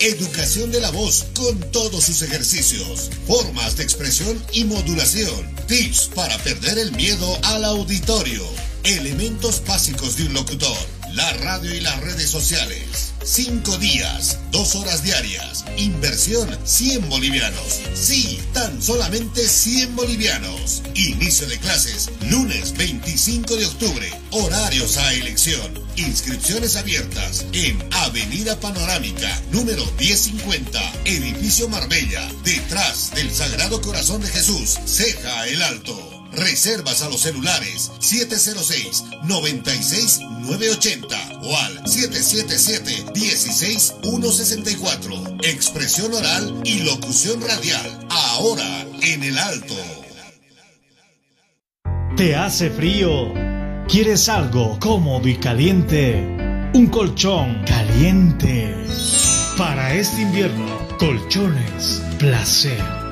educación de la voz con todos sus ejercicios, formas de expresión y modulación, tips para perder el miedo al auditorio, elementos básicos de un locutor, la radio y las redes sociales. Cinco días, dos horas diarias. Inversión 100 bolivianos. Sí, tan solamente 100 bolivianos. Inicio de clases lunes 25 de octubre. Horarios a elección. Inscripciones abiertas en Avenida Panorámica, número 1050, Edificio Marbella, detrás del Sagrado Corazón de Jesús, Ceja el Alto. Reservas a los celulares 706-96-980 o al 777-16164. Expresión oral y locución radial. Ahora en el alto. ¿Te hace frío? ¿Quieres algo cómodo y caliente? Un colchón caliente. Para este invierno, colchones placer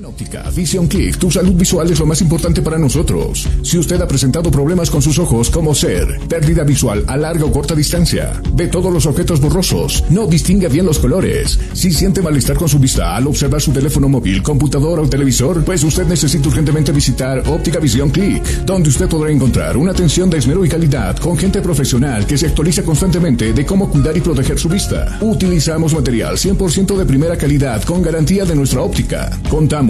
En óptica Vision Click, tu salud visual es lo más importante para nosotros. Si usted ha presentado problemas con sus ojos, como ser pérdida visual a larga o corta distancia, ve todos los objetos borrosos, no distingue bien los colores, si siente malestar con su vista al observar su teléfono móvil, computador o televisor, pues usted necesita urgentemente visitar Óptica Vision Click, donde usted podrá encontrar una atención de esmero y calidad con gente profesional que se actualiza constantemente de cómo cuidar y proteger su vista. Utilizamos material 100% de primera calidad con garantía de nuestra óptica. Contamos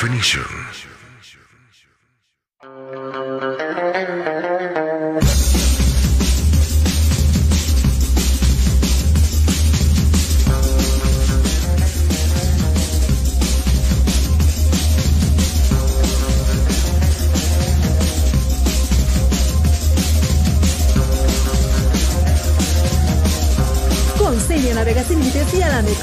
definition.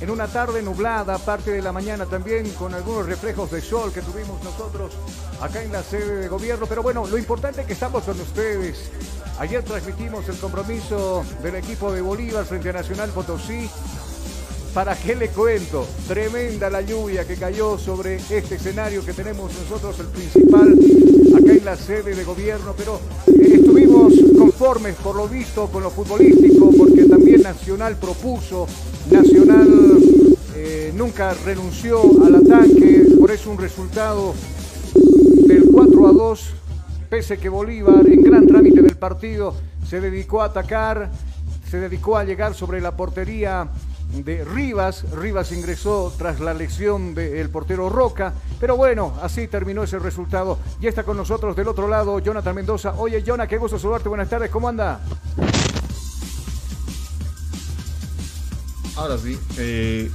en una tarde nublada, parte de la mañana también, con algunos reflejos de sol que tuvimos nosotros acá en la sede de gobierno. Pero bueno, lo importante es que estamos con ustedes. Ayer transmitimos el compromiso del equipo de Bolívar frente a Nacional Potosí ¿para qué le cuento? Tremenda la lluvia que cayó sobre este escenario que tenemos nosotros, el principal, acá en la sede de gobierno, pero eh, estuvimos conformes por lo visto con lo futbolístico, porque también Nacional propuso, Nacional eh, nunca renunció al ataque, por eso un resultado del 4 a 2, pese que Bolívar en gran trámite del partido se dedicó a atacar, se dedicó a llegar sobre la portería de Rivas. Rivas ingresó tras la lesión del portero Roca. Pero bueno, así terminó ese resultado. Y está con nosotros del otro lado Jonathan Mendoza. Oye, Jonathan, qué gusto saludarte. Buenas tardes, ¿cómo anda? Ahora sí. Eh,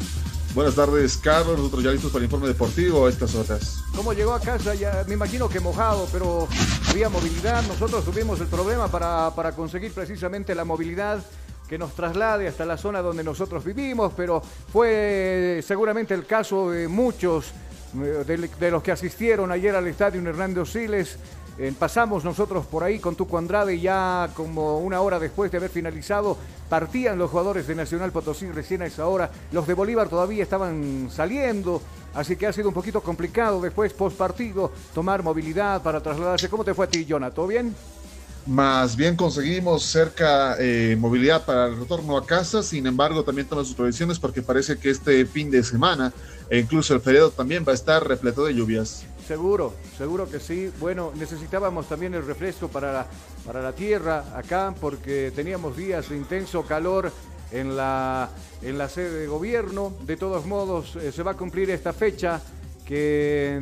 buenas tardes, Carlos. Nosotros ya listos para el informe deportivo a estas horas. ¿Cómo llegó a casa? Ya me imagino que mojado, pero había movilidad. Nosotros tuvimos el problema para, para conseguir precisamente la movilidad que nos traslade hasta la zona donde nosotros vivimos, pero fue seguramente el caso de muchos eh, de, los que asistieron ayer al estadio Hernando Siles. Eh, pasamos nosotros por ahí con Tuco Andrade ya como una hora después de haber finalizado partían los jugadores de Nacional Potosí recién a esa hora. Los de Bolívar todavía estaban saliendo, así que ha sido un poquito complicado después post partido tomar movilidad para trasladarse. ¿Cómo te fue a ti, Jonah? ¿Todo bien? Más bien conseguimos cerca eh, movilidad para el retorno a casa, sin embargo también toman sus previsiones porque parece que este fin de semana e incluso el feriado también va a estar repleto de lluvias. Seguro, seguro que sí. Bueno, necesitábamos también el refresco para la, para la tierra acá porque teníamos días de intenso calor en la, en la sede de gobierno. De todos modos, eh, se va a cumplir esta fecha que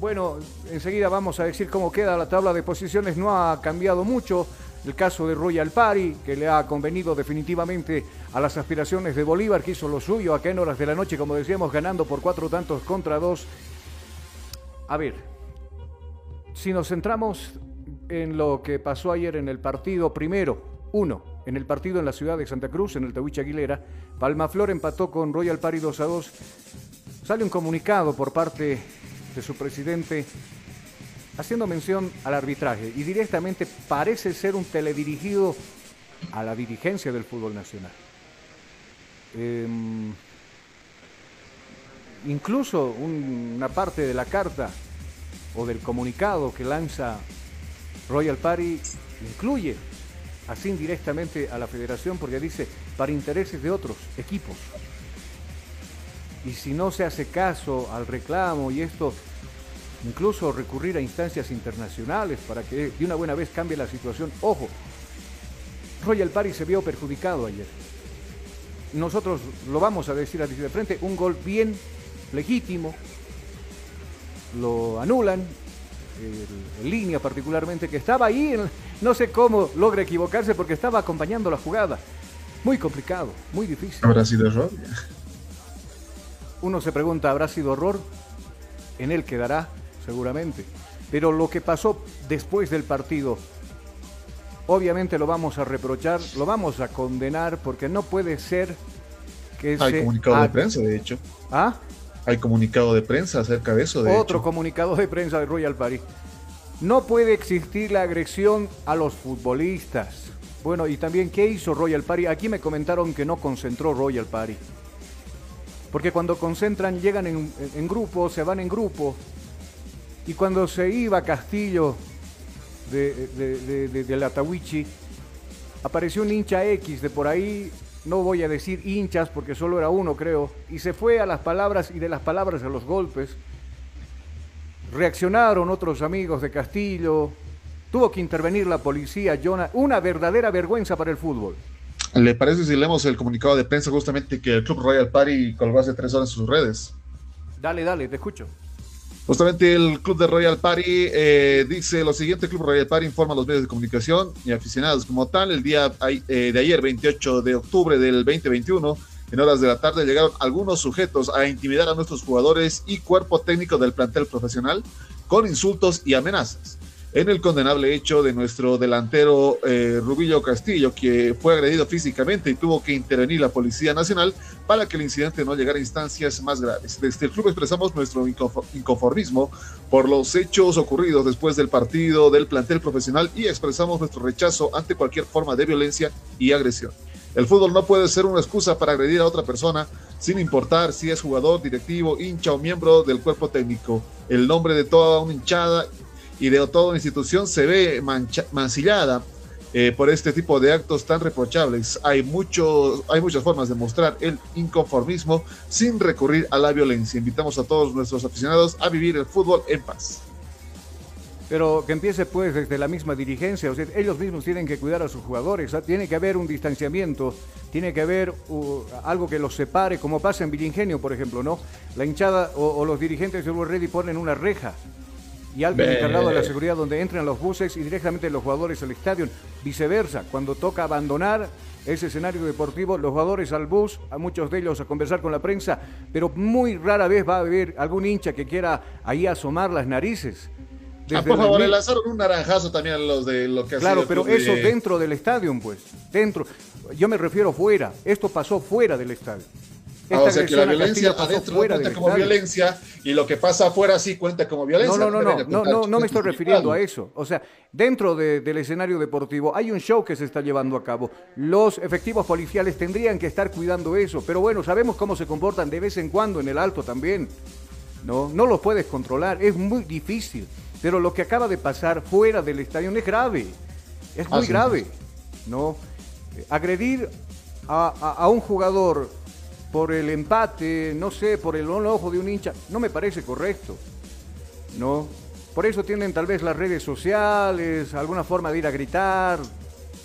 bueno, enseguida vamos a decir cómo queda la tabla de posiciones. No ha cambiado mucho. El caso de Royal Party, que le ha convenido definitivamente a las aspiraciones de Bolívar, que hizo lo suyo acá en horas de la noche, como decíamos, ganando por cuatro tantos contra dos. A ver, si nos centramos en lo que pasó ayer en el partido, primero, uno, en el partido en la ciudad de Santa Cruz, en el Tahuiche Aguilera, Palmaflor empató con Royal Party 2 a 2. Sale un comunicado por parte de su presidente haciendo mención al arbitraje y directamente parece ser un teledirigido a la dirigencia del fútbol nacional. Em, incluso una parte de la carta o del comunicado que lanza Royal Party incluye así indirectamente a la federación porque dice para intereses de otros equipos y si no se hace caso al reclamo y esto, incluso recurrir a instancias internacionales para que de una buena vez cambie la situación. Ojo, Royal Party se vio perjudicado ayer. Nosotros lo vamos a decir así de frente, un gol bien legítimo, lo anulan, en línea particularmente, que estaba ahí, no sé cómo logra equivocarse porque estaba acompañando la jugada. Muy complicado, muy difícil. Habrá sido error. Uno se pregunta, ¿habrá sido error? En él quedará, seguramente. Pero lo que pasó después del partido, obviamente lo vamos a reprochar, lo vamos a condenar, porque no puede ser que Hay comunicado de prensa, de hecho. ¿Ah? Hay comunicado de prensa acerca de eso. De Otro comunicado de prensa de Royal Paris. No puede existir la agresión a los futbolistas. Bueno, y también, ¿qué hizo Royal Party? Aquí me comentaron que no concentró Royal Party. Porque cuando concentran llegan en, grupo, se van en grupo. Y cuando se iba Castillo de, de, de, la Tawichi, apareció un hincha X de por ahí, no voy a decir hinchas porque solo era uno creo, y se fue a las palabras y de las palabras a los golpes. Reaccionaron otros amigos de Castillo, tuvo que intervenir la policía, Jonah, una verdadera vergüenza para el fútbol. ¿Le parece si leemos el comunicado de prensa justamente que el Club Royal Party colgó hace tres horas en sus redes? Dale, dale, te escucho. Justamente el Club de Royal Party eh, dice lo siguiente, el Club Royal Party informa a los medios de comunicación y aficionados como tal, el día eh, de ayer, 28 de octubre del 2021, en horas de la tarde llegaron algunos sujetos a intimidar a nuestros jugadores y cuerpo técnico del plantel profesional con insultos y amenazas en el condenable hecho de nuestro delantero eh, Rubillo Castillo, que fue agredido físicamente y tuvo que intervenir la Policía Nacional para que el incidente no llegara a instancias más graves. Desde el club expresamos nuestro inconformismo por los hechos ocurridos después del partido del plantel profesional y expresamos nuestro rechazo ante cualquier forma de violencia y agresión. El fútbol no puede ser una excusa para agredir a otra persona, sin importar si es jugador, directivo, hincha o miembro del cuerpo técnico. El nombre de toda una hinchada y de toda institución se ve mancillada eh, por este tipo de actos tan reprochables. Hay, hay muchas formas de mostrar el inconformismo sin recurrir a la violencia. Invitamos a todos nuestros aficionados a vivir el fútbol en paz. Pero que empiece pues desde la misma dirigencia, o sea, ellos mismos tienen que cuidar a sus jugadores, tiene que haber un distanciamiento, tiene que haber uh, algo que los separe, como pasa en Villingenio, por ejemplo, ¿no? La hinchada o, los dirigentes de Uruguay Ready ponen una reja y alguien encargado de la seguridad donde entran los buses y directamente los jugadores al estadio. Viceversa, cuando toca abandonar ese escenario deportivo, los jugadores al bus, a muchos de ellos a conversar con la prensa, pero muy rara vez va a haber algún hincha que quiera ahí asomar las narices. Ah, por favor, le lanzaron un naranjazo también a los de lo que Claro, pero eso dentro del estadio, pues. Dentro. Yo me refiero fuera. Esto pasó fuera del estadio. Ah, o sea que la violencia adentro cuenta como violencia y lo que pasa afuera sí cuenta como violencia. No, no, no, no, no, no, me estoy refiriendo a eso. O sea, dentro del escenario deportivo hay un show que se está llevando a cabo. Los efectivos policiales tendrían que estar cuidando eso, pero bueno, sabemos cómo se comportan de vez en cuando en el alto también. No, no los puedes controlar, es muy difícil. Pero lo que acaba de pasar fuera del estadio es grave, es muy grave. ¿no? Agredir a un jugador por el empate, no sé, por el ojo de un hincha, no me parece correcto. ¿No? Por eso tienen tal vez las redes sociales, alguna forma de ir a gritar,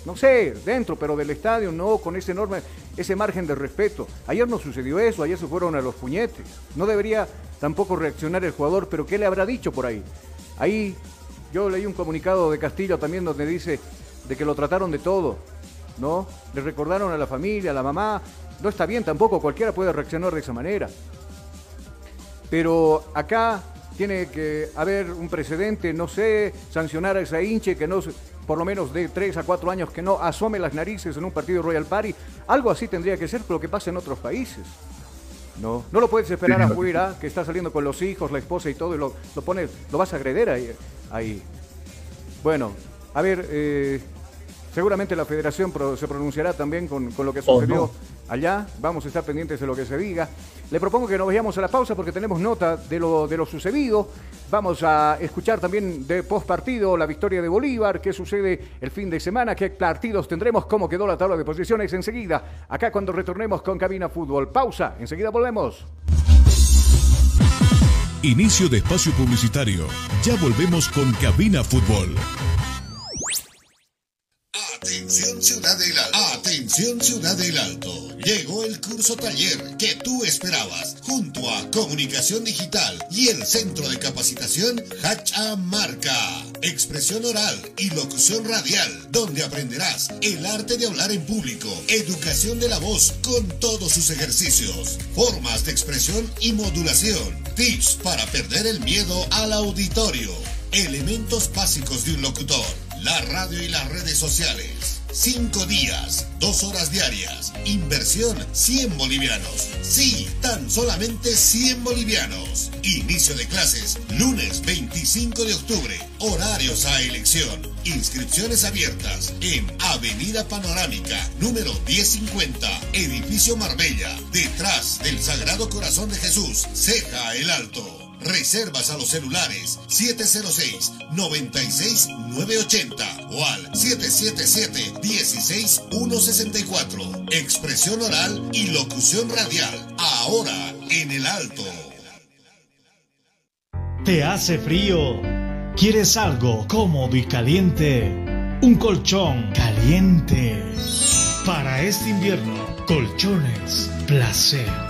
no sé, dentro, pero del estadio, no, con ese enorme, ese margen de respeto. Ayer no sucedió eso, ayer se fueron a los puñetes. No debería tampoco reaccionar el jugador, pero ¿qué le habrá dicho por ahí? Ahí yo leí un comunicado de Castillo también donde dice de que lo trataron de todo, ¿no? Le recordaron a la familia, a la mamá, no está bien tampoco, cualquiera puede reaccionar de esa manera. Pero acá tiene que haber un precedente, no sé, sancionar a esa hinche que no, por lo menos de 3 a 4 años, que no asome las narices en un partido Royal Party. Algo así tendría que ser lo que pasa en otros países. No, no lo puedes esperar afuera, que está saliendo con los hijos, la esposa y todo, y lo, lo pones, lo vas a agreder ahí. ahí. Bueno, a ver, eh, seguramente la federación se pronunciará también con, lo que sucedió allá. Vamos a estar pendientes de lo que se diga. Le propongo que nos vayamos a la pausa porque tenemos nota de lo, de lo sucedido. Vamos a escuchar también de post partido la victoria de Bolívar, qué sucede el fin de semana, qué partidos tendremos, cómo quedó la tabla de posiciones enseguida. Acá cuando retornemos con Cabina Fútbol. Pausa, enseguida volvemos. Inicio de espacio publicitario. Ya volvemos con Cabina Fútbol. Atención Ciudad del Alto. Atención Ciudad del Alto. Llegó el curso taller que tú esperabas junto a Comunicación Digital y el Centro de Capacitación Hacha Marca. Expresión oral y locución radial, donde aprenderás el arte de hablar en público, educación de la voz con todos sus ejercicios, formas de expresión y modulación, tips para perder el miedo al auditorio, elementos básicos de un locutor la radio y las redes sociales. Cinco días, dos horas diarias. Inversión 100 bolivianos. Sí, tan solamente 100 bolivianos. Inicio de clases lunes 25 de octubre. Horarios a elección. Inscripciones abiertas en Avenida Panorámica, número 1050, Edificio Marbella, detrás del Sagrado Corazón de Jesús, Ceja el Alto. Reservas a los celulares 706-96980 o al 777-16164. Expresión oral y locución radial. Ahora en el alto. ¿Te hace frío? ¿Quieres algo cómodo y caliente? Un colchón caliente. Para este invierno, colchones placer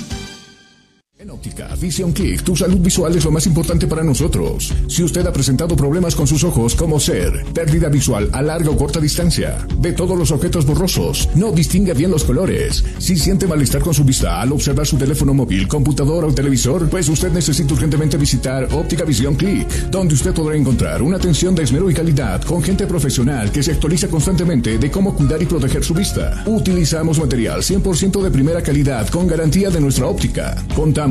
En óptica Vision Click, tu salud visual es lo más importante para nosotros. Si usted ha presentado problemas con sus ojos, como ser pérdida visual a larga o corta distancia, ve todos los objetos borrosos, no distingue bien los colores, si siente malestar con su vista al observar su teléfono móvil, computadora o televisor, pues usted necesita urgentemente visitar Óptica Vision Click, donde usted podrá encontrar una atención de esmero y calidad con gente profesional que se actualiza constantemente de cómo cuidar y proteger su vista. Utilizamos material 100% de primera calidad con garantía de nuestra óptica. Contamos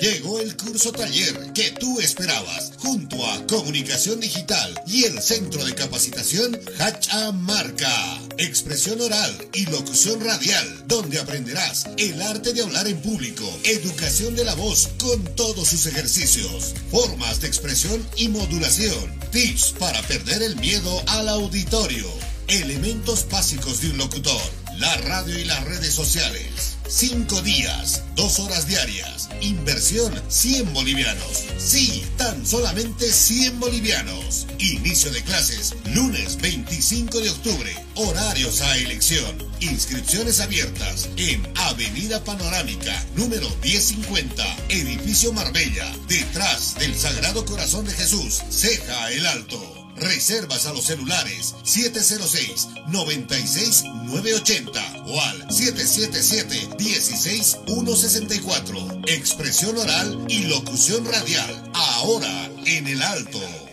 Llegó el curso taller que tú esperabas, junto a Comunicación Digital y el Centro de Capacitación Hacha Marca. Expresión oral y locución radial, donde aprenderás el arte de hablar en público, educación de la voz con todos sus ejercicios, formas de expresión y modulación, tips para perder el miedo al auditorio, elementos básicos de un locutor, la radio y las redes sociales Cinco días, dos horas diarias. Inversión 100 bolivianos. Sí, tan solamente 100 bolivianos. Inicio de clases lunes 25 de octubre. Horarios a elección. Inscripciones abiertas en Avenida Panorámica, número 1050, Edificio Marbella, detrás del Sagrado Corazón de Jesús, Ceja el Alto. Reservas a los celulares 706-96-980 o al 777-16164. Expresión oral y locución radial. Ahora en el alto.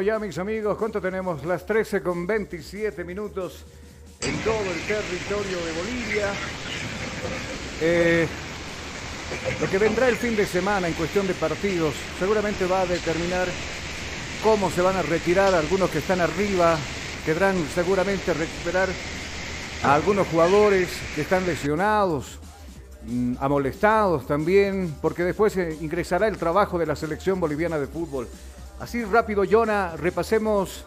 Ya, mis amigos. ¿Cuánto tenemos? Las 13 con 27 minutos en todo el territorio de Bolivia. Eh, lo que vendrá el fin de semana en cuestión de partidos seguramente va a determinar cómo se van a retirar algunos que están arriba. Quedarán seguramente recuperar a algunos jugadores que están lesionados, mm, amolestados también, porque después ingresará el trabajo de la selección boliviana de fútbol. Así rápido, Jonah, repasemos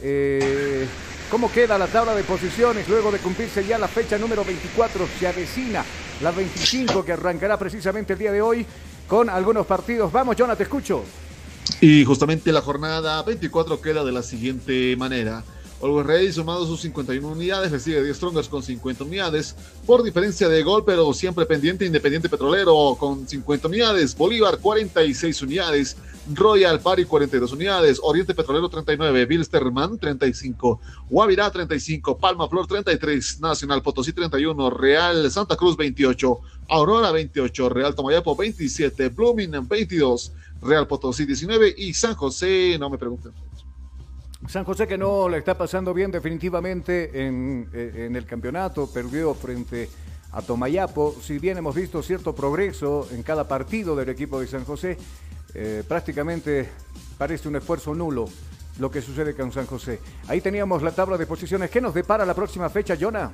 eh, cómo queda la tabla de posiciones luego de cumplirse ya la fecha número 24. Se avecina la 25 que arrancará precisamente el día de hoy con algunos partidos. Vamos, Jonah, te escucho. Y justamente la jornada 24 queda de la siguiente manera. Always Ready sumado sus 51 unidades, recibe 10 Strongers con 50 unidades, por diferencia de gol, pero siempre pendiente Independiente Petrolero con 50 unidades, Bolívar 46 unidades, Royal Party 42 unidades, Oriente Petrolero 39, Bilsterman 35, Guavirá 35, Palma Flor 33, Nacional Potosí 31, Real Santa Cruz 28, Aurora 28, Real Tomayapo 27, Blooming 22, Real Potosí 19 y San José, no me pregunten. San José que no le está pasando bien definitivamente en, eh, en el campeonato, perdió frente a Tomayapo, si bien hemos visto cierto progreso en cada partido del equipo de San José, eh, prácticamente parece un esfuerzo nulo lo que sucede con San José. Ahí teníamos la tabla de posiciones. ¿Qué nos depara la próxima fecha, Jonah?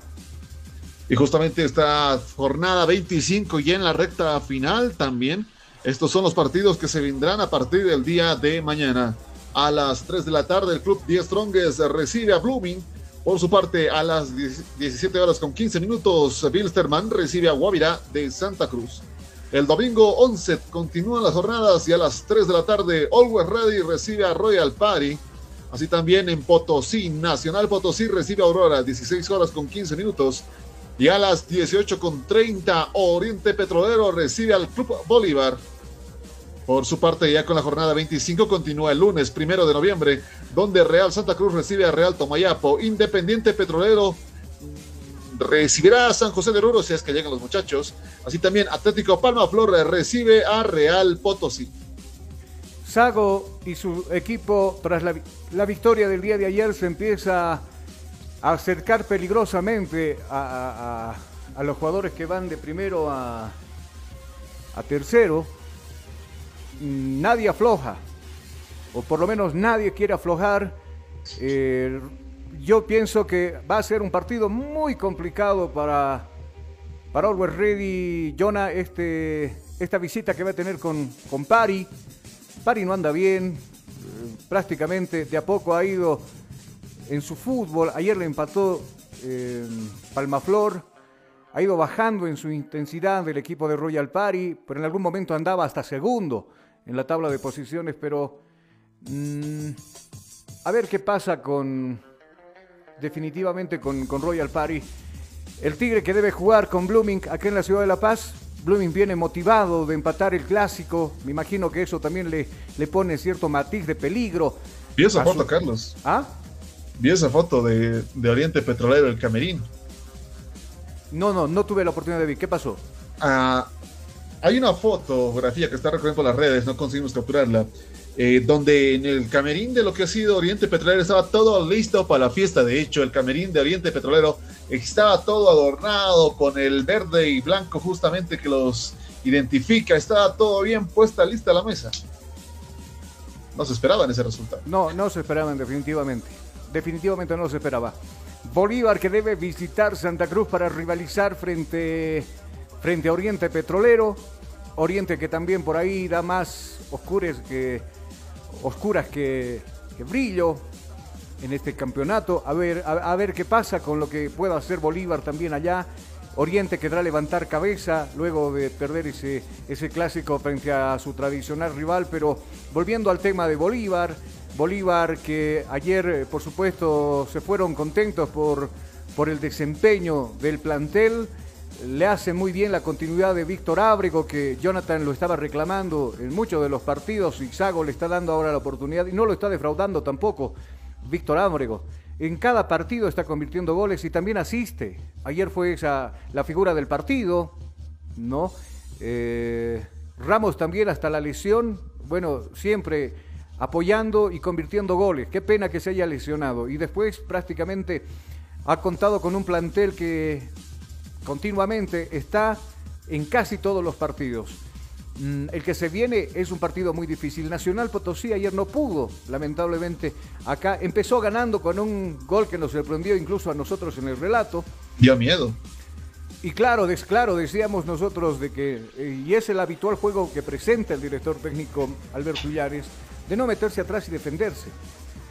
Y justamente esta jornada 25 y en la recta final también. Estos son los partidos que se vendrán a partir del día de mañana. A las 3 de la tarde el club 10 Strongest recibe a Blooming. Por su parte, a las 17 horas con 15 minutos, Bilsterman recibe a Guavirá de Santa Cruz. El domingo 11 continúan las jornadas y a las 3 de la tarde Always Ready recibe a Royal Party. Así también en Potosí, Nacional Potosí recibe a Aurora, 16 horas con 15 minutos. Y a las 18 con 30 Oriente Petrolero recibe al Club Bolívar. Por su parte, ya con la jornada 25 continúa el lunes primero de noviembre, donde Real Santa Cruz recibe a Real Tomayapo, Independiente Petrolero recibirá a San José de Oruro si es que llegan los muchachos. Así también Atlético Palma Flor recibe a Real Potosí. Sago y su equipo, tras la, victoria del día de ayer, se empieza a acercar peligrosamente a, los jugadores que van de primero a, a tercero. Nadie afloja, o por lo menos nadie quiere aflojar. Eh, yo pienso que va a ser un partido muy complicado para, para Always Ready, Jonah, este, esta visita que va a tener con, con Pari. Pari no anda bien, eh, prácticamente de a poco ha ido en su fútbol. Ayer le empató eh, Palmaflor, ha ido bajando en su intensidad del equipo de Royal Pari, pero en algún momento andaba hasta segundo en la tabla de posiciones, pero mm, a ver qué pasa con, definitivamente con, Royal Party. El Tigre que debe jugar con Blooming aquí en la ciudad de La Paz. Blooming viene motivado de empatar el clásico. Me imagino que eso también le, le pone cierto matiz de peligro. Vi esa foto, Carlos. ¿Ah? Vi esa foto de, Oriente Petrolero, el Camerín. No, no, no tuve la oportunidad de ver. ¿Qué pasó? Ah, hay una fotografía que está recorriendo las redes, no conseguimos capturarla, eh, donde en el camerín de lo que ha sido Oriente Petrolero estaba todo listo para la fiesta. De hecho, el camerín de Oriente Petrolero estaba todo adornado con el verde y blanco justamente que los identifica. Estaba todo bien puesta, lista la mesa. No se esperaban ese resultado. No, no se esperaban definitivamente. Definitivamente no se esperaba. Bolívar que debe visitar Santa Cruz para rivalizar frente, frente a Oriente Petrolero. Oriente que también por ahí da más oscuras que, brillo en este campeonato. A ver, a, ver qué pasa con lo que pueda hacer Bolívar también allá. Oriente quedará levantar cabeza luego de perder ese, ese clásico frente a su tradicional rival, pero volviendo al tema de Bolívar, Bolívar que ayer eh, por supuesto se fueron contentos por, por el desempeño del plantel, le hace muy bien la continuidad de Víctor Ábrego, que Jonathan lo estaba reclamando en muchos de los partidos, y Sago le está dando ahora la oportunidad y no lo está defraudando tampoco Víctor Ábrego. En cada partido está convirtiendo goles y también asiste. Ayer fue esa la figura del partido, ¿no? Eh, Ramos también hasta la lesión, bueno, siempre apoyando y convirtiendo goles. Qué pena que se haya lesionado. Y después prácticamente ha contado con un plantel que continuamente está en casi todos los partidos. Mm, el que se viene es un partido muy difícil. Nacional Potosí ayer no pudo, lamentablemente. Acá empezó ganando con un gol que nos sorprendió incluso a nosotros en el relato. Dio miedo. Y claro, claro, decíamos nosotros de que, eh, y es el habitual juego que presenta el director técnico Alberto Illares, de no meterse atrás y defenderse.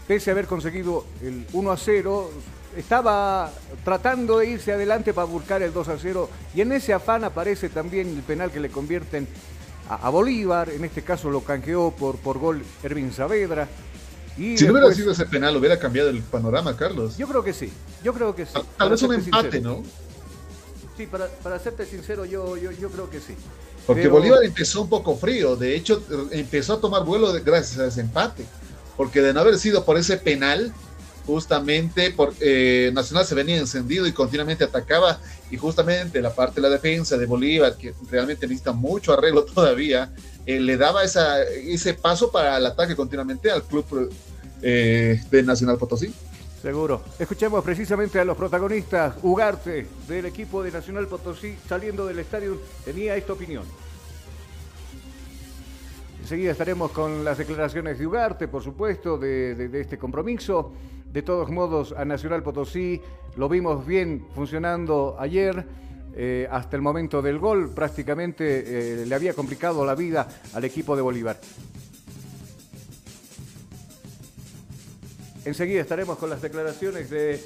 Pese a haber conseguido el 1 a 0, estaba tratando de irse adelante para buscar el 2 a 0 y en ese afán aparece también el penal que le convierten a, Bolívar, en este caso lo canjeó por, por gol Ervin Saavedra. Y si no hubiera sido ese penal, hubiera cambiado el panorama, Carlos. Yo creo que sí, yo creo que sí. Tal, vez un empate, ¿no? Sí, para, para serte sincero, yo, yo, yo creo que sí. Porque Bolívar empezó un poco frío, de hecho empezó a tomar vuelo gracias a ese empate, porque de no haber sido por ese penal, justamente por, eh, Nacional se venía encendido y continuamente atacaba y justamente la parte de la defensa de Bolívar, que realmente necesita mucho arreglo todavía, eh, le daba ese paso para el ataque continuamente al club eh, de Nacional Potosí. Seguro. Escuchemos precisamente a los protagonistas. Ugarte, del equipo de Nacional Potosí, saliendo del estadio, tenía esta opinión. Enseguida estaremos con las declaraciones de Ugarte, por supuesto, de, este compromiso. De todos modos, a Nacional Potosí lo vimos bien funcionando ayer. Eh, hasta el momento del gol prácticamente eh, le había complicado la vida al equipo de Bolívar. Enseguida estaremos con las declaraciones de,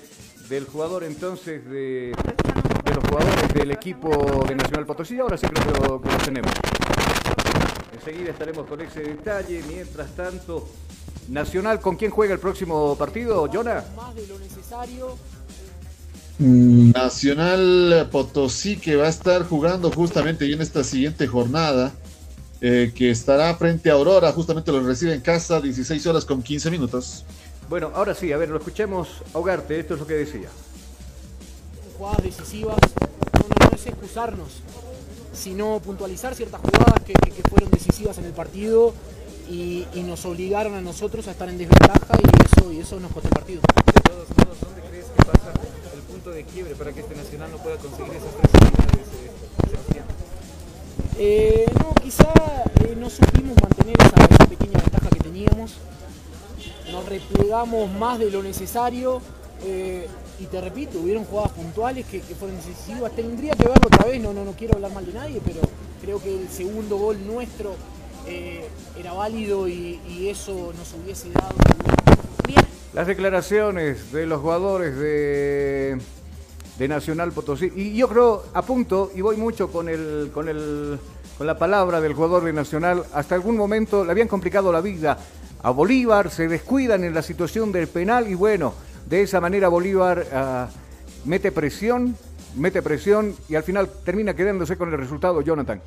del jugador entonces de, los jugadores del equipo de Nacional Potosí. Ahora sí creo que lo tenemos. Enseguida estaremos con ese detalle. Mientras tanto, Nacional, ¿con quién juega el próximo partido, Jonah? Más de lo necesario. Mm, Nacional Potosí que va a estar jugando justamente en esta siguiente jornada, eh, que estará frente a Aurora, justamente lo recibe en casa, 16 horas con 15 minutos. Bueno, ahora sí, a ver, lo escuchemos ahogarte, esto es lo que decía. Jugadas decisivas, no, no es excusarnos, sino puntualizar ciertas jugadas que, fueron decisivas en el partido y, nos obligaron a nosotros a estar en desventaja y eso, y eso nos costó el partido. De todos modos, ¿dónde crees que pasa el punto de quiebre para que este Nacional no pueda conseguir esas tres unidades, eh, eh, no, quizá eh, no supimos mantener esa, esa, pequeña ventaja que teníamos. Nos replegamos más de lo necesario. Eh, y te repito, hubieron jugadas puntuales que, fueron decisivas. Tendría que verlo otra vez, no, no, no quiero hablar mal de nadie, pero creo que el segundo gol nuestro eh, era válido y, eso nos hubiese dado bien. Las declaraciones de los jugadores de, de Nacional Potosí. Y yo creo, apunto, y voy mucho con el, con el con la palabra del jugador de Nacional, hasta algún momento le habían complicado la vida a Bolívar, se descuidan en la situación del penal y bueno, de esa manera Bolívar ah, mete presión mete presión y al final termina quedándose con el resultado, Jonathan.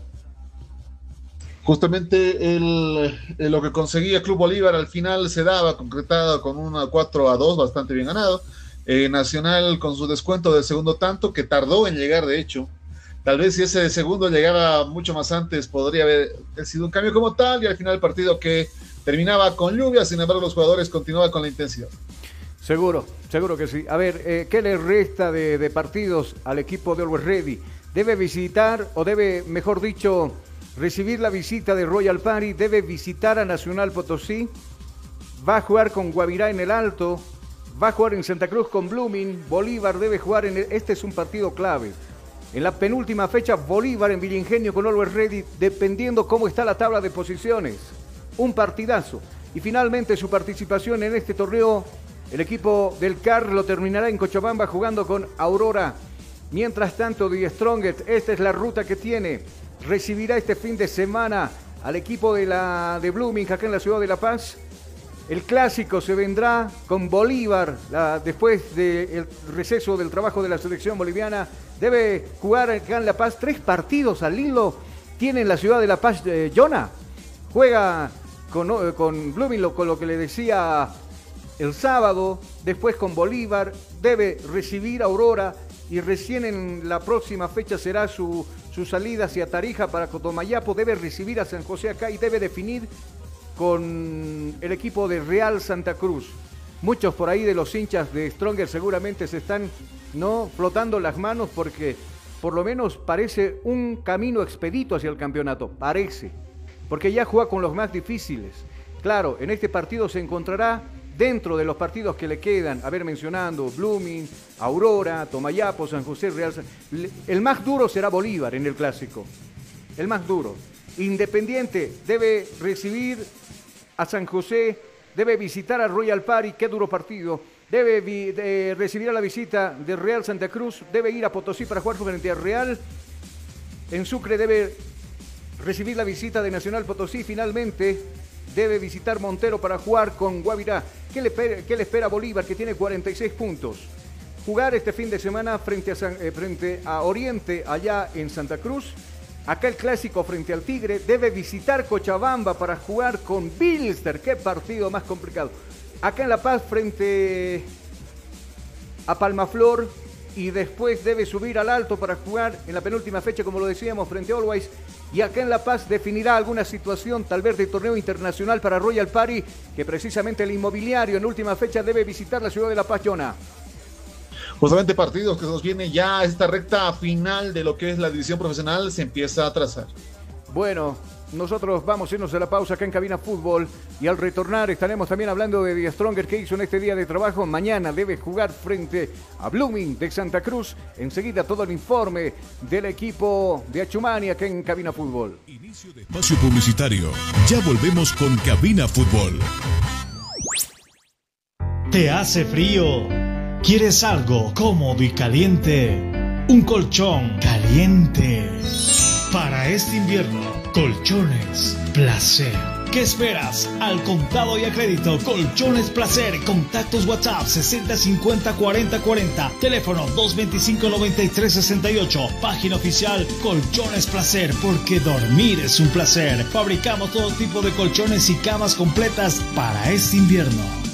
Justamente el, lo que conseguía Club Bolívar al final se daba concretado con una 4 a 2, bastante bien ganado. Eh, Nacional con su descuento del segundo tanto, que tardó en llegar, de hecho. Tal vez si ese segundo llegaba mucho más antes, podría haber sido un cambio como tal, y al final el partido que terminaba con lluvia, sin embargo los jugadores continuaban con la intensidad. Seguro, seguro que sí. A ver, eh, ¿qué le resta de, de, partidos al equipo de Always Ready? ¿Debe visitar o debe, mejor dicho, recibir la visita de Royal Party? ¿Debe visitar a Nacional Potosí? ¿Va a jugar con Guavirá en el Alto? Va a jugar en Santa Cruz con Blooming. Bolívar debe jugar en. El... Este es un partido clave. En la penúltima fecha, Bolívar en Villingenio con Always Ready, dependiendo cómo está la tabla de posiciones. Un partidazo. Y finalmente su participación en este torneo, el equipo del CAR lo terminará en Cochabamba jugando con Aurora. Mientras tanto, The Strongest, esta es la ruta que tiene. Recibirá este fin de semana al equipo de, la, de Blooming acá en la ciudad de La Paz el clásico se vendrá con Bolívar después del receso del trabajo de la selección boliviana. Debe jugar acá en La Paz tres partidos al hilo. Tiene en la ciudad de La Paz eh, Jonah. Juega con, eh, con Blooming, con lo que le decía el sábado. Después con Bolívar. Debe recibir a Aurora. Y recién en la próxima fecha será su, su salida hacia Tarija para Cotomayapo. Debe recibir a San José acá y debe definir con el equipo de Real Santa Cruz. Muchos por ahí de los hinchas de Stronger seguramente se están no flotando las manos porque por lo menos parece un camino expedito hacia el campeonato, parece, porque ya juega con los más difíciles. Claro, en este partido se encontrará dentro de los partidos que le quedan, a ver mencionando Blooming, Aurora, Tomayapo, San José, Real. El más duro será Bolívar en el clásico. El más duro. Independiente debe recibir a San José, debe visitar a Royal Party, qué duro partido. Debe de recibir a la visita de Real Santa Cruz, debe ir a Potosí para jugar frente a Real. En Sucre debe recibir la visita de Nacional Potosí. Finalmente debe visitar Montero para jugar con Guavirá. ¿Qué le, qué le espera Bolívar, que tiene 46 puntos? Jugar este fin de semana frente a, eh, frente a Oriente, allá en Santa Cruz Acá el clásico frente al Tigre debe visitar Cochabamba para jugar con Bilster. Qué partido más complicado. Acá en La Paz frente a Palmaflor y después debe subir al alto para jugar en la penúltima fecha, como lo decíamos, frente a Always. Y acá en La Paz definirá alguna situación, tal vez de torneo internacional para Royal Party, que precisamente el inmobiliario en última fecha debe visitar la ciudad de La Paz, Jonah justamente partidos que nos viene ya esta recta final de lo que es la división profesional se empieza a trazar. Bueno, nosotros vamos a irnos a la pausa acá en Cabina Fútbol y al retornar estaremos también hablando de The Stronger que hizo en este día de trabajo. Mañana debe jugar frente a Blooming de Santa Cruz. Enseguida todo el informe del equipo de Achumani acá en Cabina Fútbol. Inicio de espacio publicitario. Ya volvemos con Cabina Fútbol. ¿Te hace frío? ¿Quieres algo cómodo y caliente? Un colchón caliente. Para este invierno, colchones placer. ¿Qué esperas? Al contado y a crédito, Colchones Placer. Contactos WhatsApp 6050 40 40. Teléfono 225 93 68. Página oficial Colchones Placer, porque dormir es un placer. Fabricamos todo tipo de colchones y camas completas para este invierno.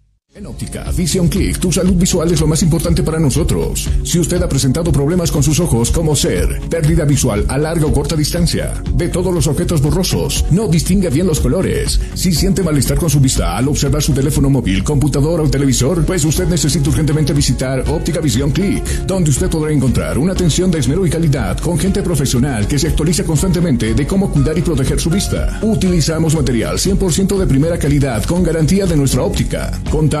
En óptica Vision Click, tu salud visual es lo más importante para nosotros. Si usted ha presentado problemas con sus ojos, como ser pérdida visual a larga o corta distancia, ve todos los objetos borrosos, no distingue bien los colores, si siente malestar con su vista al observar su teléfono móvil, computador o televisor, pues usted necesita urgentemente visitar Óptica Vision Click, donde usted podrá encontrar una atención de esmero y calidad con gente profesional que se actualiza constantemente de cómo cuidar y proteger su vista. Utilizamos material 100% de primera calidad con garantía de nuestra óptica. Contamos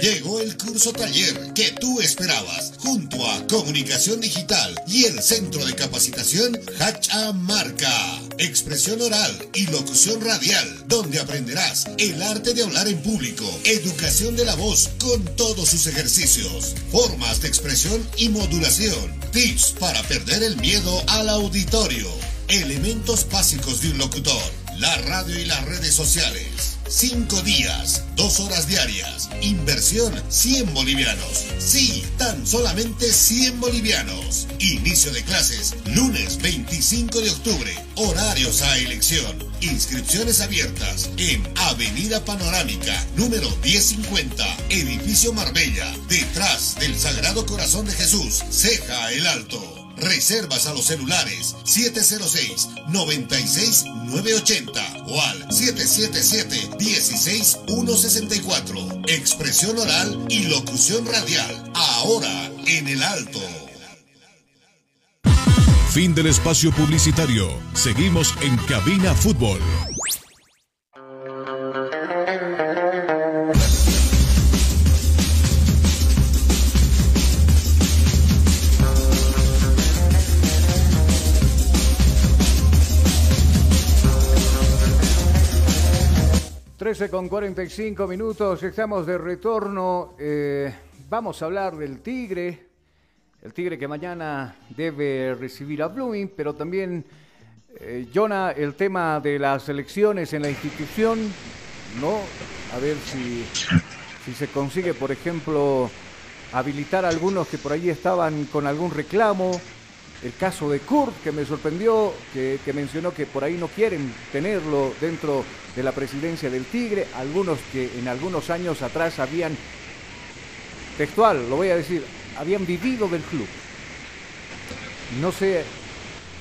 Llegó el curso taller que tú esperabas junto a Comunicación Digital y el Centro de Capacitación Hacha Marca. Expresión oral y locución radial, donde aprenderás el arte de hablar en público, educación de la voz con todos sus ejercicios, formas de expresión y modulación, tips para perder el miedo al auditorio, elementos básicos de un locutor la radio y las redes sociales. Cinco días, dos horas diarias. Inversión 100 bolivianos. Sí, tan solamente 100 bolivianos. Inicio de clases lunes 25 de octubre. Horarios a elección. Inscripciones abiertas en Avenida Panorámica, número 1050, Edificio Marbella, detrás del Sagrado Corazón de Jesús, Ceja el Alto. Reservas a los celulares 706-96-980 o al 777-16164. Expresión oral y locución radial. Ahora en el alto. Fin del espacio publicitario. Seguimos en Cabina Fútbol. 13 con 45 minutos, estamos de retorno. Eh, vamos a hablar del Tigre, el Tigre que mañana debe recibir a Blooming, pero también, eh, Jonah, el tema de las elecciones en la institución, ¿no? A ver si, si se consigue, por ejemplo, habilitar a algunos que por ahí estaban con algún reclamo. El caso de Kurt, que me sorprendió, que, mencionó que por ahí no quieren tenerlo dentro de la presidencia del Tigre, algunos que en algunos años atrás habían, textual, lo voy a decir, habían vivido del club. No sé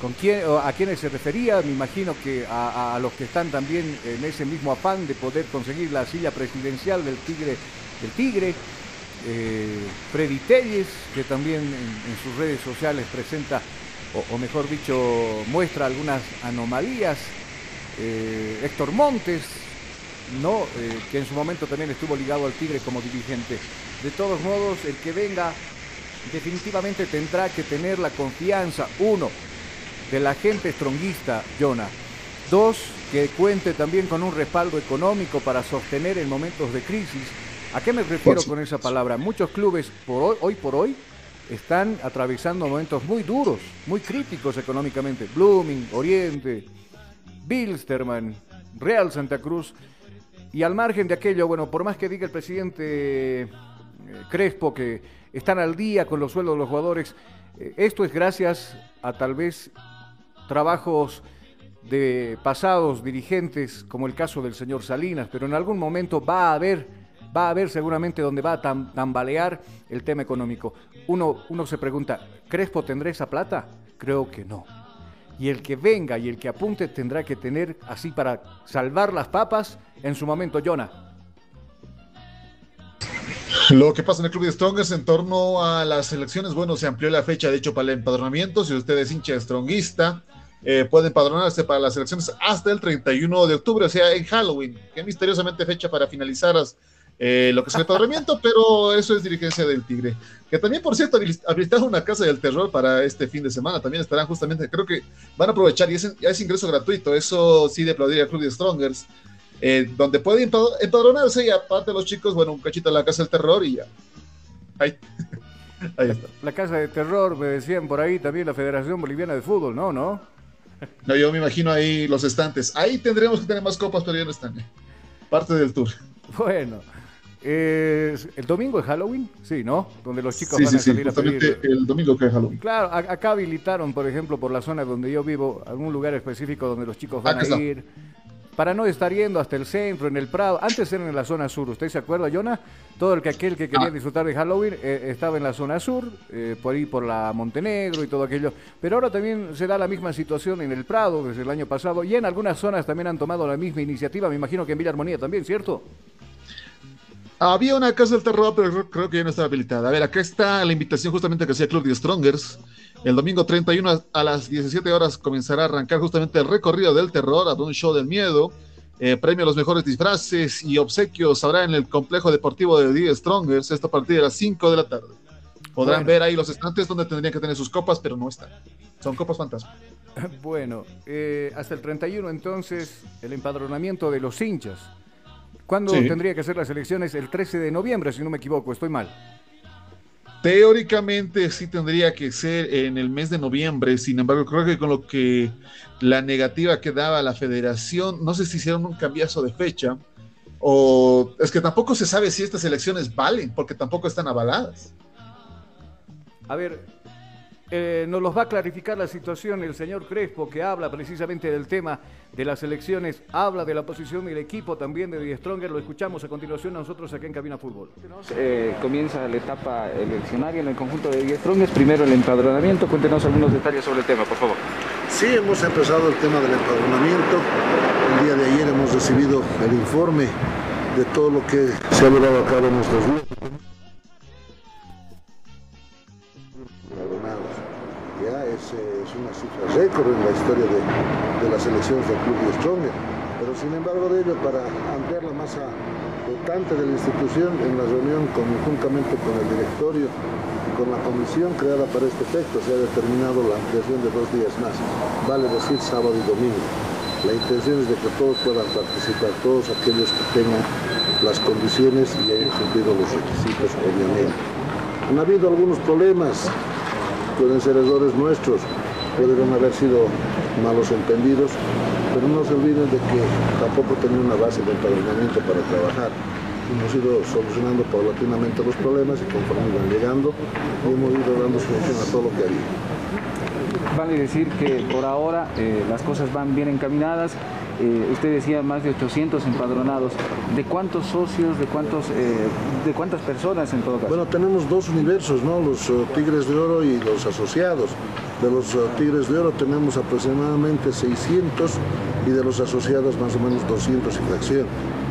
con quién, a quiénes se refería, me imagino que a, los que están también en ese mismo afán de poder conseguir la silla presidencial del Tigre, del Tigre. Eh, Freddy Telles, que también en, sus redes sociales presenta, o mejor dicho, muestra algunas anomalías eh, Héctor Montes, ¿no? Eh, que en su momento también estuvo ligado al Tigre como dirigente. De todos modos, el que venga definitivamente tendrá que tener la confianza, uno, de la gente stronguista, Jonah. Dos, que cuente también con un respaldo económico para sostener en momentos de crisis. ¿A qué me refiero con esa palabra? Muchos clubes por hoy, hoy por hoy están atravesando momentos muy duros, muy críticos económicamente. Blooming, Oriente, Bilsterman, Real Santa Cruz. Y al margen de aquello, bueno, por más que diga el presidente eh, Crespo que están al día con los sueldos de los jugadores, eh, esto es gracias a tal vez trabajos de pasados dirigentes, como el caso del señor Salinas, pero en algún momento va a haber, va a haber seguramente donde va a tambalear el tema económico. Uno, uno se pregunta, ¿Crespo tendrá esa plata? Creo que no y el que venga y el que apunte tendrá que tener así para salvar las papas en su momento, Jonah. Lo que pasa en el Club de Strongers en torno a las elecciones, bueno, se amplió la fecha de hecho para el empadronamiento. Si usted es hincha de Strongista, eh, puede empadronarse para las elecciones hasta el 31 de octubre, o sea, en Halloween. Qué misteriosamente fecha para finalizar eh, lo que es el empadronamiento, pero eso es dirigencia del Tigre. Que también, por cierto, habilitaron una casa del terror para este fin de semana. También estarán justamente, creo que van a aprovechar y es, ingreso gratuito. Eso sí de aplaudir al Club de Strongers, eh, donde pueden empadronarse y aparte los chicos, bueno, un cachito a la casa del terror y ya. Ahí. ahí está. La casa del terror, me decían por ahí también la Federación Boliviana de Fútbol, ¿no? ¿No? No, yo me imagino ahí los estantes. Ahí tendremos que tener más copas, pero ya no están. Parte del tour. Bueno. ¿El domingo es Halloween? Sí, ¿no? Donde los chicos van a salir a pedir. El domingo que es Halloween. Claro, acá habilitaron, por ejemplo, por la zona donde yo vivo, algún lugar específico donde los chicos van a ir. Para no estar yendo hasta el centro, en el Prado. Antes eran en la zona sur, ¿usted se acuerda, Jonah? Todo el que aquel que quería ah. disfrutar de Halloween eh, estaba en la zona sur, eh, por ahí por la Montenegro y todo aquello. Pero ahora también se da la misma situación en el Prado desde el año pasado y en algunas zonas también han tomado la misma iniciativa. Me imagino que en Villa Armonía también, ¿cierto? Había una casa del terror, pero creo que ya no estaba habilitada. A ver, acá está la invitación justamente que hacía Club de Strongers. El domingo 31 a las 17 horas comenzará a arrancar justamente el recorrido del terror, a un show del miedo. Eh, premio a los mejores disfraces y obsequios habrá en el complejo deportivo de The Strongers, esto a partir de las 5 de la tarde. Podrán ver ahí los estantes donde tendrían que tener sus copas, pero no están. Son copas fantasma. Bueno, eh, hasta el 31 entonces el empadronamiento de los hinchas. ¿Cuándo tendría que ser las elecciones? El 13 de noviembre, si no me equivoco, estoy mal. Teóricamente sí tendría que ser en el mes de noviembre, sin embargo creo que con lo que la negativa que daba la federación, no sé si hicieron un cambiazo de fecha o es que tampoco se sabe si estas elecciones valen porque tampoco están avaladas. A ver, eh, nos los va a clarificar la situación el señor Crespo, que habla precisamente del tema de las elecciones, habla de la posición del equipo también de Die Stronger. Lo escuchamos a continuación nosotros acá en Cabina Fútbol. Eh, comienza la etapa eleccionaria en el conjunto de Die Strongers. Primero el empadronamiento. Cuéntenos algunos detalles sobre el tema, por favor. Sí, hemos empezado el tema del empadronamiento. El día de ayer hemos recibido el informe de todo lo que se ha llevado a cabo en nuestros días. Una cifra récord en la historia de, de las elecciones del Club de Stronger. Pero sin embargo de ello, para ampliar la masa votante de la institución, en la reunión conjuntamente con el directorio y con la comisión creada para este efecto, se ha determinado la ampliación de dos días más, vale decir sábado y domingo. La intención es de que todos puedan participar, todos aquellos que tengan las condiciones y hayan cumplido los requisitos, obviamente. Han habido algunos problemas, pueden ser errores nuestros, pueden haber sido malos entendidos, pero no se olviden de que tampoco tenía una base de empadronamiento para trabajar. Hemos ido solucionando paulatinamente los problemas y conforme iban llegando, hemos ido dando solución a todo lo que había. Vale decir que por ahora eh, las cosas van bien encaminadas. Eh, usted decía más de 800 empadronados. ¿De cuántos socios, de cuántos, eh, de cuántas personas en todo caso? Bueno, tenemos dos universos, ¿no? Los Tigres de Oro y los asociados. De los Tigres de Oro tenemos aproximadamente 600 y de los asociados más o menos 200 y fracción.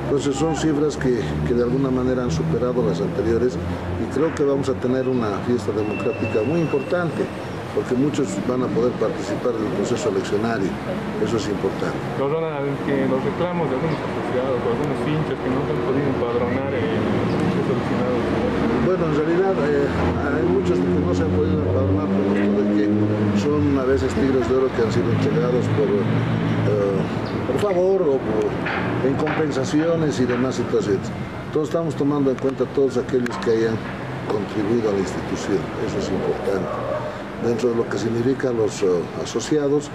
Entonces son cifras que, que, de alguna manera han superado las anteriores y creo que vamos a tener una fiesta democrática muy importante porque muchos van a poder participar en el proceso eleccionario. Eso es importante. Que los reclamos de algunos asociados o algunos hinchas que no han podido empadronar solucionados. Bueno, en realidad eh, hay muchos que no se han podido empadronar por de que son a veces tigres de oro que han sido entregados por, eh, por favor o por, en compensaciones y demás situaciones. Todos estamos tomando en cuenta todos aquellos que hayan contribuido a la institución. Eso es importante dentro de lo que significa los uh, asociados.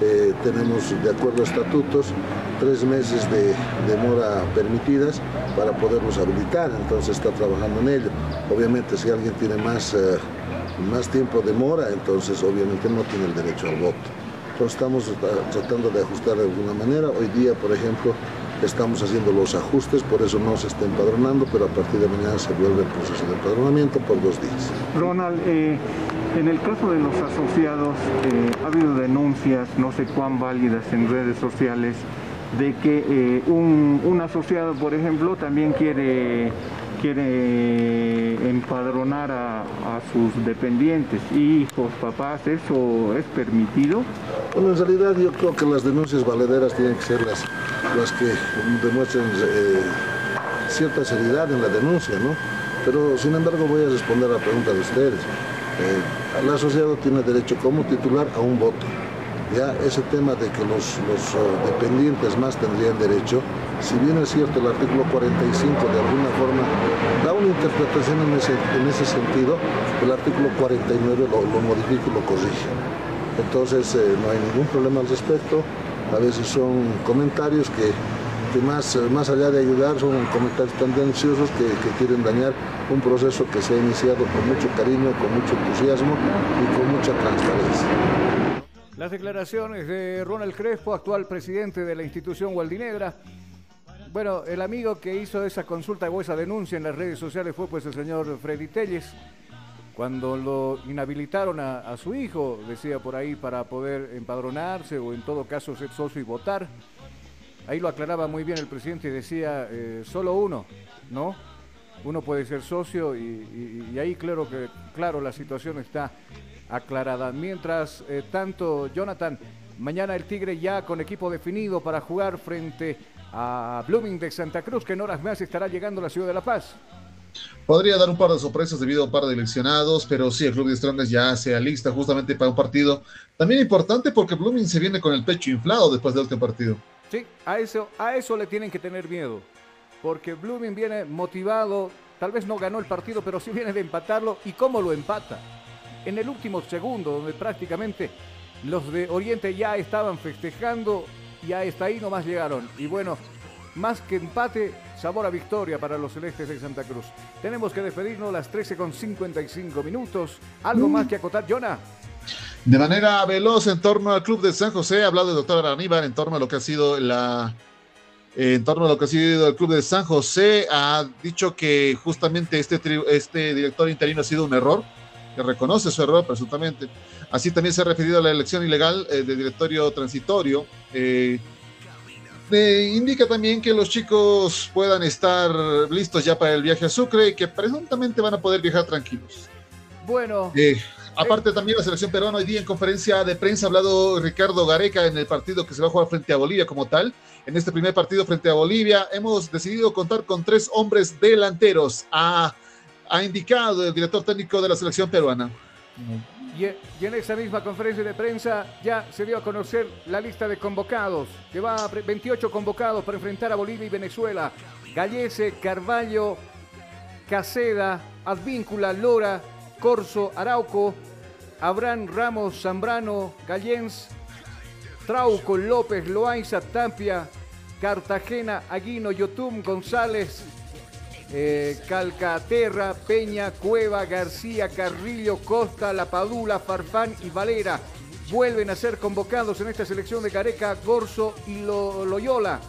Eh, tenemos, de acuerdo a estatutos, tres meses de demora permitidas para poderlos habilitar, entonces está trabajando en ello. Obviamente, si alguien tiene más, uh, más tiempo de mora, entonces obviamente no tiene el derecho al voto. Entonces estamos tratando de ajustar de alguna manera. Hoy día, por ejemplo, estamos haciendo los ajustes, por eso no se está empadronando, pero a partir de mañana se vuelve el proceso de empadronamiento por dos días. Ronald, eh, en el caso de los asociados, eh, ha habido denuncias, no sé cuán válidas en redes sociales, de que eh, un, un, asociado, por ejemplo, también quiere, quiere empadronar a, sus dependientes, hijos, papás, ¿eso es permitido? Bueno, en realidad yo creo que las denuncias valederas tienen que ser las, las que demuestren eh, cierta seriedad en la denuncia, ¿no? Pero sin embargo voy a responder a la pregunta de ustedes. Eh, el asociado tiene derecho como titular a un voto. Ya ese tema de que los, los uh, dependientes más tendrían derecho, si bien es cierto el artículo 45 de alguna forma da una interpretación en ese, en ese sentido, el artículo 49 lo, lo modifica y lo corrige. Entonces eh, no hay ningún problema al respecto, a veces son comentarios que más, más allá de ayudar son comentarios tan tendenciosos que, que, quieren dañar un proceso que se ha iniciado con mucho cariño, con mucho entusiasmo y con mucha transparencia. Las declaraciones de Ronald Crespo, actual presidente de la institución Gualdinegra. Bueno, el amigo que hizo esa consulta o esa denuncia en las redes sociales fue pues el señor Freddy Telles. Cuando lo inhabilitaron a, a su hijo, decía por ahí, para poder empadronarse o en todo caso ser socio y votar. Ahí lo aclaraba muy bien el presidente y decía, eh, solo uno, ¿no? Uno puede ser socio y, ahí claro que claro la situación está aclarada. Mientras eh, tanto, Jonathan, mañana el Tigre ya con equipo definido para jugar frente a Blooming de Santa Cruz, que en horas más estará llegando a la ciudad de La Paz. Podría dar un par de sorpresas debido a un par de eleccionados, pero sí, el Club de Strongest ya se alista justamente para un partido también importante porque Blooming se viene con el pecho inflado después del último partido. Sí, a eso, a eso le tienen que tener miedo. Porque Blooming viene motivado, tal vez no ganó el partido, pero sí viene de empatarlo. ¿Y cómo lo empata? En el último segundo, donde prácticamente los de Oriente ya estaban festejando y hasta ahí nomás llegaron. Y bueno, más que empate, sabor a victoria para los celestes de Santa Cruz. Tenemos que despedirnos las 13 con 55 minutos. ¿Algo mm. más que acotar, Jonah? De manera veloz en torno al club de San José, ha hablado el doctor Aníbal en torno a lo que ha sido la en torno a lo que ha sido el club de San José, ha dicho que justamente este, este director interino ha sido un error, que reconoce su error presuntamente. Así también se ha referido a la elección ilegal eh, del directorio transitorio. Eh, eh, indica también que los chicos puedan estar listos ya para el viaje a Sucre y que presuntamente van a poder viajar tranquilos. Bueno. Aparte también la selección peruana hoy día en conferencia de prensa ha hablado Ricardo Gareca en el partido que se va a jugar frente a Bolivia como tal. En este primer partido frente a Bolivia hemos decidido contar con tres hombres delanteros. Ha, ha indicado el director técnico de la selección peruana. Y, y en esa misma conferencia de prensa ya se dio a conocer la lista de convocados, que va a 28 convocados para enfrentar a Bolivia y Venezuela. Gallese, Carballo, Caseda, Advíncula, Lora, Corso, Arauco, Abraham Ramos, Zambrano, Gallens, Trauco, López, Loaiza, Tapia, Cartagena, Aguino, Yotum, González, eh, Calcaterra, Peña, Cueva, García, Carrillo, Costa, La Padula, Farfán y Valera. Vuelven a ser convocados en esta selección de Careca, Gorso y Lo- Loyola.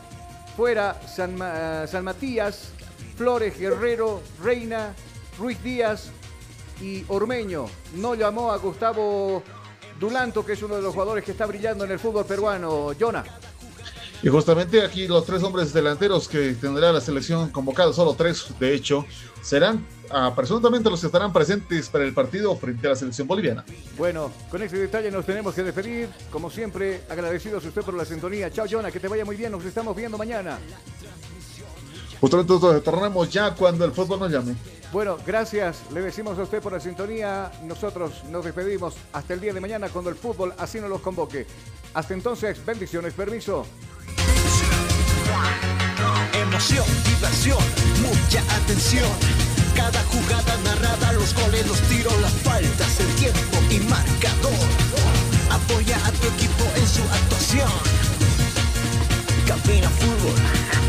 Fuera San, Ma- San Matías, Flores, Guerrero, Reina, Ruiz Díaz y Ormeño. No llamó a Gustavo Dulanto, que es uno de los jugadores que está brillando en el fútbol peruano. Jonah. Y justamente aquí los tres hombres delanteros que tendrá la selección convocada, solo tres de hecho, serán ah, presuntamente los que estarán presentes para el partido frente a la selección boliviana. Bueno, con ese detalle nos tenemos que despedir. Como siempre, agradecidos a usted por la sintonía. Chao, Jonah, que te vaya muy bien. Nos estamos viendo mañana. Justamente nosotros retornamos ya cuando el fútbol nos llame. Bueno, gracias. Le decimos a usted por la sintonía. Nosotros nos despedimos hasta el día de mañana cuando el fútbol así nos los convoque. Hasta entonces, bendiciones. Permiso. Emoción, diversión, mucha atención. Cada jugada narrada, los goles, los tiros, las faltas, el tiempo y marcador. Apoya a tu equipo en su actuación. Cabina Fútbol.